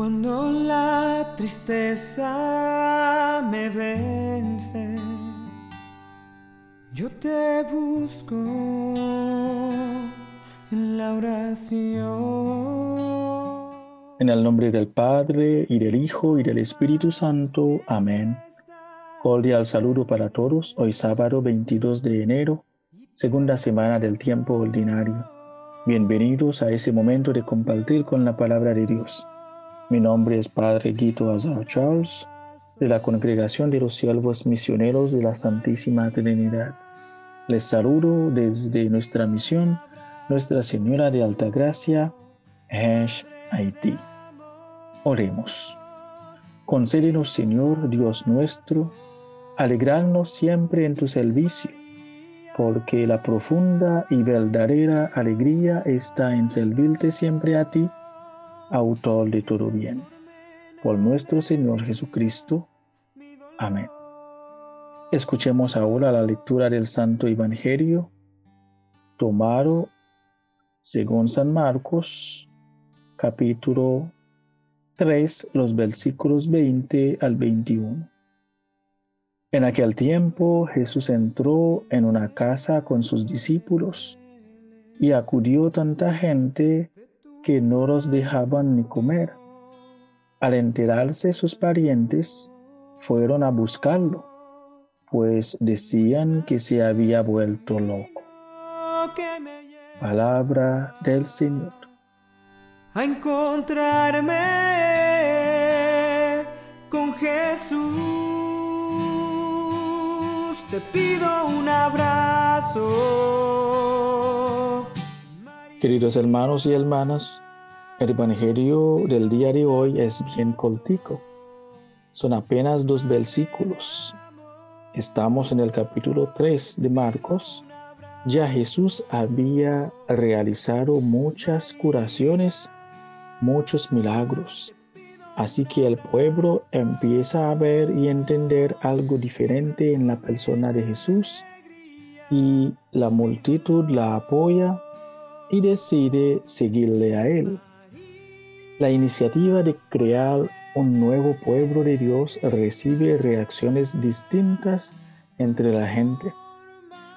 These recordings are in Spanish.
Cuando la tristeza me vence, yo te busco en la oración. En el nombre del Padre, y del Hijo, y del Espíritu Santo. Amén. Cordial saludo para todos, hoy sábado 22 de enero, segunda semana del tiempo ordinario. Bienvenidos a ese momento de compartir con la palabra de Dios. Mi nombre es Padre Guido Azar Charles, de la Congregación de los Siervos Misioneros de la Santísima Trinidad. Les saludo desde nuestra misión, Nuestra Señora de Altagracia, Hash, Haití. Oremos. Concédenos, Señor Dios nuestro, alegrarnos siempre en tu servicio, porque la profunda y verdadera alegría está en servirte siempre a ti autor de todo bien. Por nuestro Señor Jesucristo. Amén. Escuchemos ahora la lectura del Santo Evangelio tomado según San Marcos, capítulo 3, los versículos 20 al 21. En aquel tiempo Jesús entró en una casa con sus discípulos y acudió tanta gente que no los dejaban ni comer. Al enterarse sus parientes, fueron a buscarlo, pues decían que se había vuelto loco. Palabra del Señor. A encontrarme con Jesús, te pido un abrazo Queridos hermanos y hermanas, el Evangelio del día de hoy es bien cortico. Son apenas dos versículos. Estamos en el capítulo 3 de Marcos. Ya Jesús había realizado muchas curaciones, muchos milagros. Así que el pueblo empieza a ver y entender algo diferente en la persona de Jesús y la multitud la apoya y decide seguirle a él. La iniciativa de crear un nuevo pueblo de Dios recibe reacciones distintas entre la gente.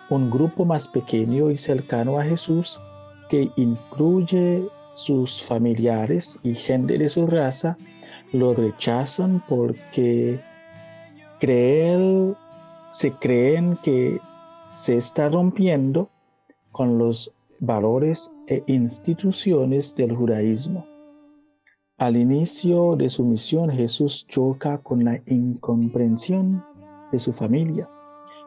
Un grupo más pequeño y cercano a Jesús que incluye sus familiares y gente de su raza lo rechazan porque creen, se creen que se está rompiendo con los valores e instituciones del judaísmo. Al inicio de su misión Jesús choca con la incomprensión de su familia,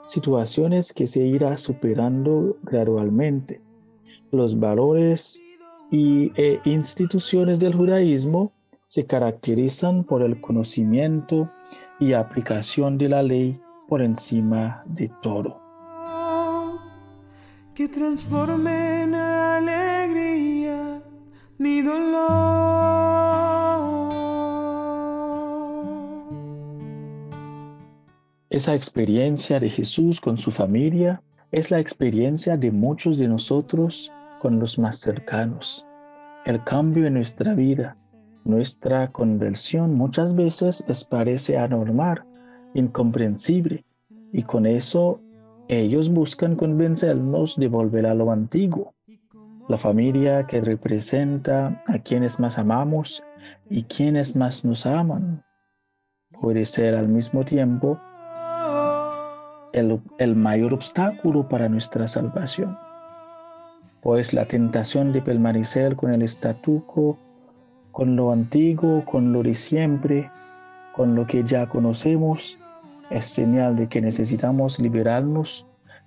situaciones que se irá superando gradualmente. Los valores y, e instituciones del judaísmo se caracterizan por el conocimiento y aplicación de la ley por encima de todo que transforme en alegría mi dolor. Esa experiencia de Jesús con su familia es la experiencia de muchos de nosotros con los más cercanos. El cambio en nuestra vida, nuestra conversión muchas veces les parece anormal, incomprensible, y con eso ellos buscan convencernos de volver a lo antiguo, la familia que representa a quienes más amamos y quienes más nos aman. Puede ser al mismo tiempo el, el mayor obstáculo para nuestra salvación, pues la tentación de permanecer con el estatuto, con lo antiguo, con lo de siempre, con lo que ya conocemos, es señal de que necesitamos liberarnos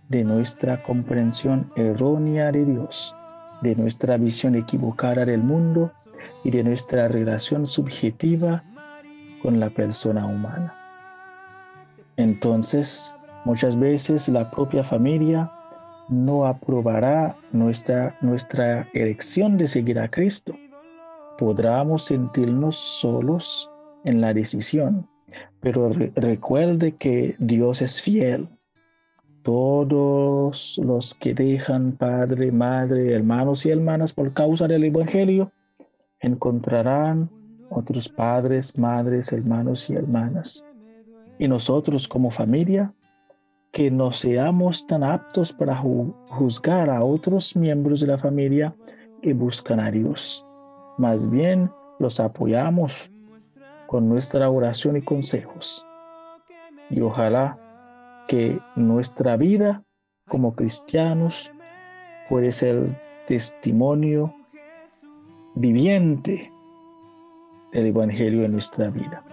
de nuestra comprensión errónea de Dios, de nuestra visión equivocada del mundo y de nuestra relación subjetiva con la persona humana. Entonces, muchas veces la propia familia no aprobará nuestra, nuestra elección de seguir a Cristo. Podremos sentirnos solos en la decisión, pero recuerde que Dios es fiel. Todos los que dejan padre, madre, hermanos y hermanas por causa del Evangelio encontrarán otros padres, madres, hermanos y hermanas. Y nosotros como familia, que no seamos tan aptos para juzgar a otros miembros de la familia que buscan a Dios. Más bien los apoyamos con nuestra oración y consejos. Y ojalá que nuestra vida como cristianos puede ser testimonio viviente del Evangelio en nuestra vida.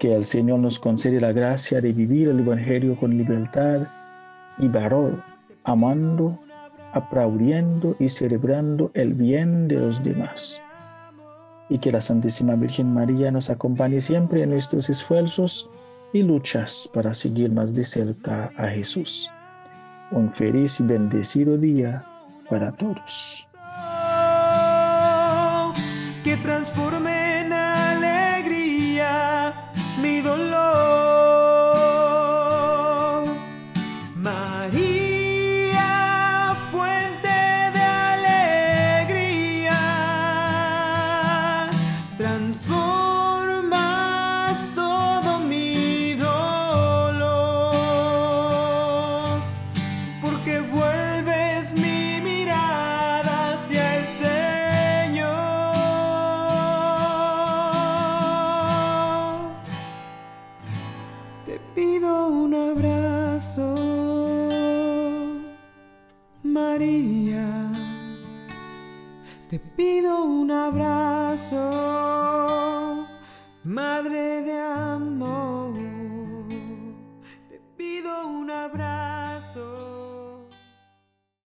Que el Señor nos concede la gracia de vivir el Evangelio con libertad y valor, amando, aplaudiendo y celebrando el bien de los demás. Y que la Santísima Virgen María nos acompañe siempre en nuestros esfuerzos y luchas para seguir más de cerca a Jesús. Un feliz y bendecido día para todos. Que alegría mi dolor. Te pido un abrazo, madre de amor.